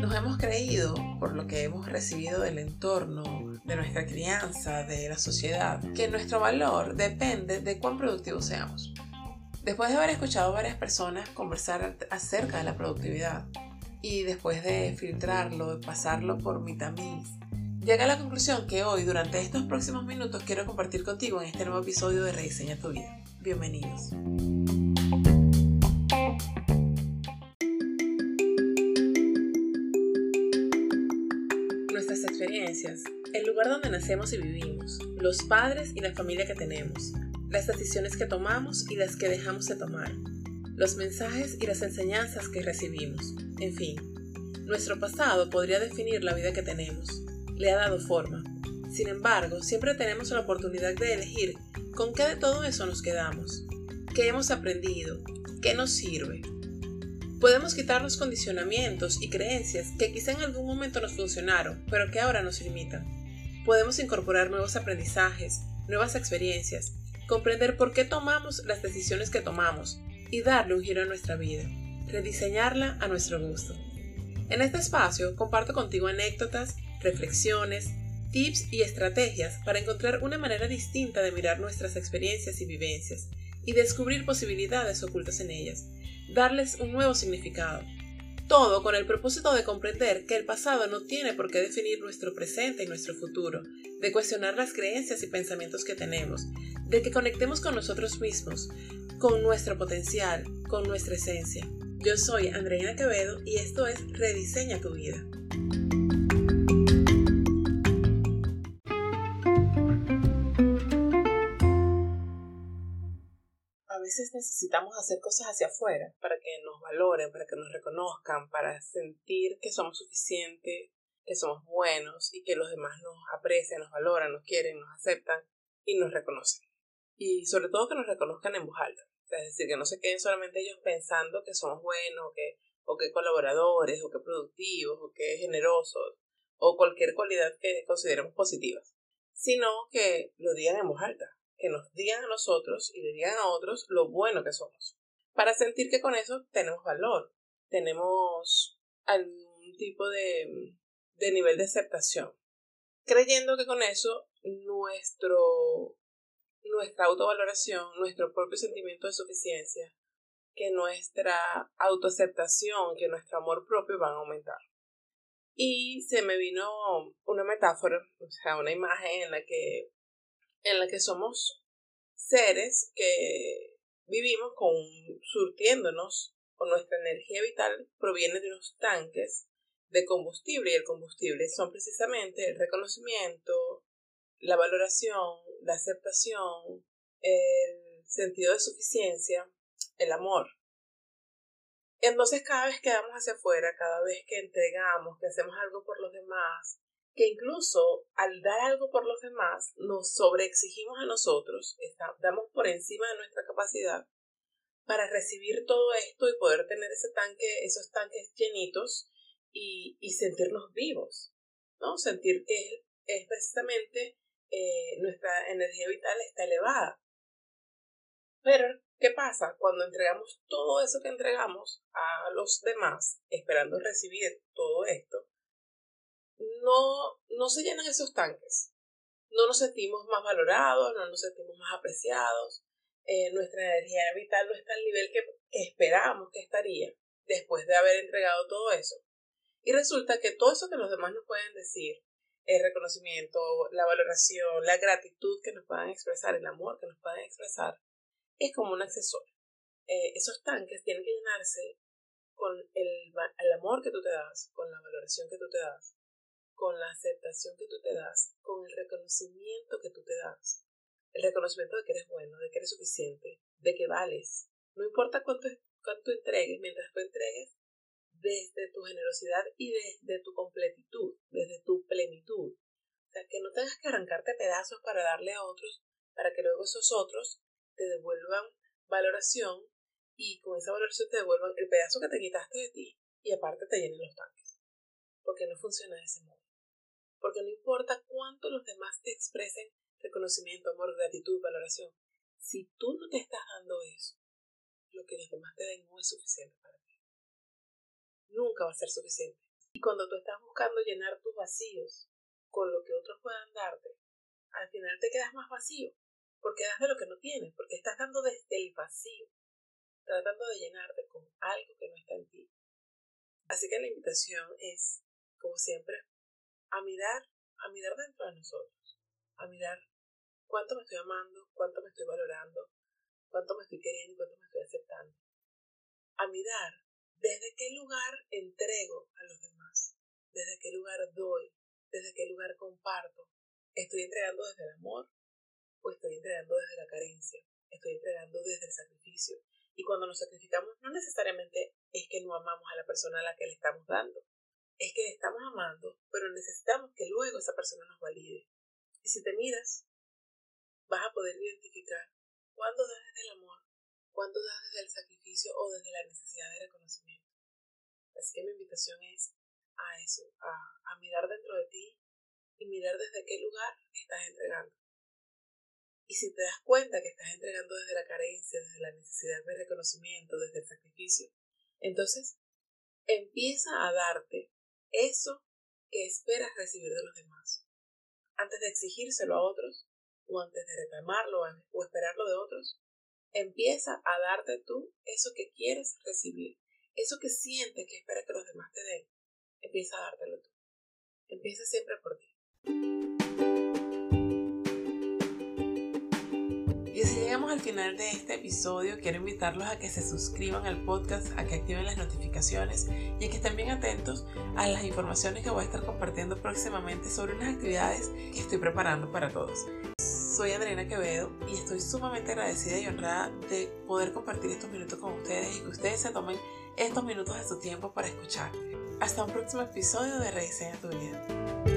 Nos hemos creído, por lo que hemos recibido del entorno, de nuestra crianza, de la sociedad, que nuestro valor depende de cuán productivos seamos. Después de haber escuchado a varias personas conversar acerca de la productividad y después de filtrarlo, de pasarlo por mi tamiz, llegué a la conclusión que hoy, durante estos próximos minutos, quiero compartir contigo en este nuevo episodio de Rediseña tu vida. Bienvenidos. Nacemos y vivimos, los padres y la familia que tenemos, las decisiones que tomamos y las que dejamos de tomar, los mensajes y las enseñanzas que recibimos, en fin, nuestro pasado podría definir la vida que tenemos, le ha dado forma. Sin embargo, siempre tenemos la oportunidad de elegir con qué de todo eso nos quedamos, qué hemos aprendido, qué nos sirve. Podemos quitar los condicionamientos y creencias que quizá en algún momento nos funcionaron, pero que ahora nos limitan. Podemos incorporar nuevos aprendizajes, nuevas experiencias, comprender por qué tomamos las decisiones que tomamos y darle un giro a nuestra vida, rediseñarla a nuestro gusto. En este espacio comparto contigo anécdotas, reflexiones, tips y estrategias para encontrar una manera distinta de mirar nuestras experiencias y vivencias y descubrir posibilidades ocultas en ellas, darles un nuevo significado. Todo con el propósito de comprender que el pasado no tiene por qué definir nuestro presente y nuestro futuro, de cuestionar las creencias y pensamientos que tenemos, de que conectemos con nosotros mismos, con nuestro potencial, con nuestra esencia. Yo soy Andreina Quevedo y esto es Rediseña tu vida. Necesitamos hacer cosas hacia afuera para que nos valoren, para que nos reconozcan, para sentir que somos suficientes, que somos buenos y que los demás nos aprecian, nos valoran, nos quieren, nos aceptan y nos reconocen y sobre todo que nos reconozcan en voz alta. es decir, que no se queden solamente ellos pensando que somos buenos, que, o que colaboradores, o que productivos, o que generosos, o cualquier cualidad que consideremos positiva, sino que lo digan en voz alta, que nos digan a nosotros y le digan a otros lo bueno que somos, para sentir que con eso tenemos valor, tenemos algún tipo de, de nivel de aceptación, creyendo que con eso nuestro nuestra autovaloración, nuestro propio sentimiento de suficiencia, que nuestra autoaceptación, que nuestro amor propio van a aumentar. Y se me vino una metáfora, o sea, una imagen en la que, en la que somos seres que vivimos con surtiéndonos con nuestra energía vital proviene de unos tanques de combustible y el combustible son precisamente el reconocimiento, la valoración, la aceptación, el sentido de suficiencia, el amor. Entonces cada vez que damos hacia afuera, cada vez que entregamos, que hacemos algo por los demás, que incluso al dar algo por los demás nos sobreexigimos a nosotros, damos por encima de nuestra capacidad para recibir todo esto y poder tener ese tanque, esos tanques llenitos y, sentirnos vivos, ¿no? Sentir que es precisamente eh, nuestra energía vital está elevada. Pero, ¿qué pasa? Cuando entregamos todo eso que entregamos a los demás, esperando recibir todo esto, no, no se llenan esos tanques. No nos sentimos más valorados, no nos sentimos más apreciados. Eh, nuestra energía vital no está al nivel que, esperábamos que estaría después de haber entregado todo eso. Y resulta que todo eso que los demás nos pueden decir, el reconocimiento, la valoración, la gratitud que nos puedan expresar, el amor que nos puedan expresar, es como un accesorio. Eh, esos tanques tienen que llenarse con el amor que tú te das, con la valoración que tú te das, con la aceptación que tú te das, con el reconocimiento que tú te das. El reconocimiento de que eres bueno, de que eres suficiente, de que vales. No importa cuánto, cuánto entregues, mientras tú entregues, desde tu generosidad y desde tu completitud, desde tu plenitud. O sea, que no tengas que arrancarte pedazos para darle a otros, para que luego esos otros te devuelvan valoración y con esa valoración te devuelvan el pedazo que te quitaste de ti y aparte te llenen los tanques. Porque no funciona de ese modo. Porque no importa cuánto los demás te expresen reconocimiento, amor, gratitud, valoración, si tú no te estás dando eso, lo que los demás te den no es suficiente para ti. nunca va a ser suficiente. Y cuando tú estás buscando llenar tus vacíos con lo que otros puedan darte, al final te quedas más vacío, porque das de lo que no tienes, porque estás dando desde el vacío, tratando de llenarte con algo que no está en ti. Así que la invitación es, como siempre, a mirar, a mirar dentro de nosotros, a mirar cuánto me estoy amando, cuánto me estoy valorando, cuánto me estoy queriendo y cuánto me estoy aceptando. A mirar desde qué lugar entrego a los demás, desde qué lugar doy, desde qué lugar comparto. ¿Estoy entregando desde el amor o estoy entregando desde la carencia? Estoy entregando desde el sacrificio. Y cuando nos sacrificamos no necesariamente es que no amamos a la persona a la que le estamos dando. Es que estamos amando, pero necesitamos que luego esa persona nos valide. Y si te miras, vas a poder identificar cuándo das desde el amor, cuándo das desde el sacrificio o desde la necesidad de reconocimiento. Así que mi invitación es a eso, a, a mirar dentro de ti y mirar desde qué lugar estás entregando. Y si te das cuenta que estás entregando desde la carencia, desde la necesidad de reconocimiento, desde el sacrificio, entonces empieza a darte eso que esperas recibir de los demás. Antes de exigírselo a otros, o antes de reclamarlo o esperarlo de otros, empieza a darte tú eso que quieres recibir, eso que sientes que espera que los demás te den. Empieza a dártelo tú. Empieza siempre por ti. Llegamos al final de este episodio, quiero invitarlos a que se suscriban al podcast, a que activen las notificaciones y a que estén bien atentos a las informaciones que voy a estar compartiendo próximamente sobre unas actividades que estoy preparando para todos. Soy Adriana Quevedo y estoy sumamente agradecida y honrada de poder compartir estos minutos con ustedes y que ustedes se tomen estos minutos de su tiempo para escuchar. Hasta un próximo episodio de Rediseña tu vida.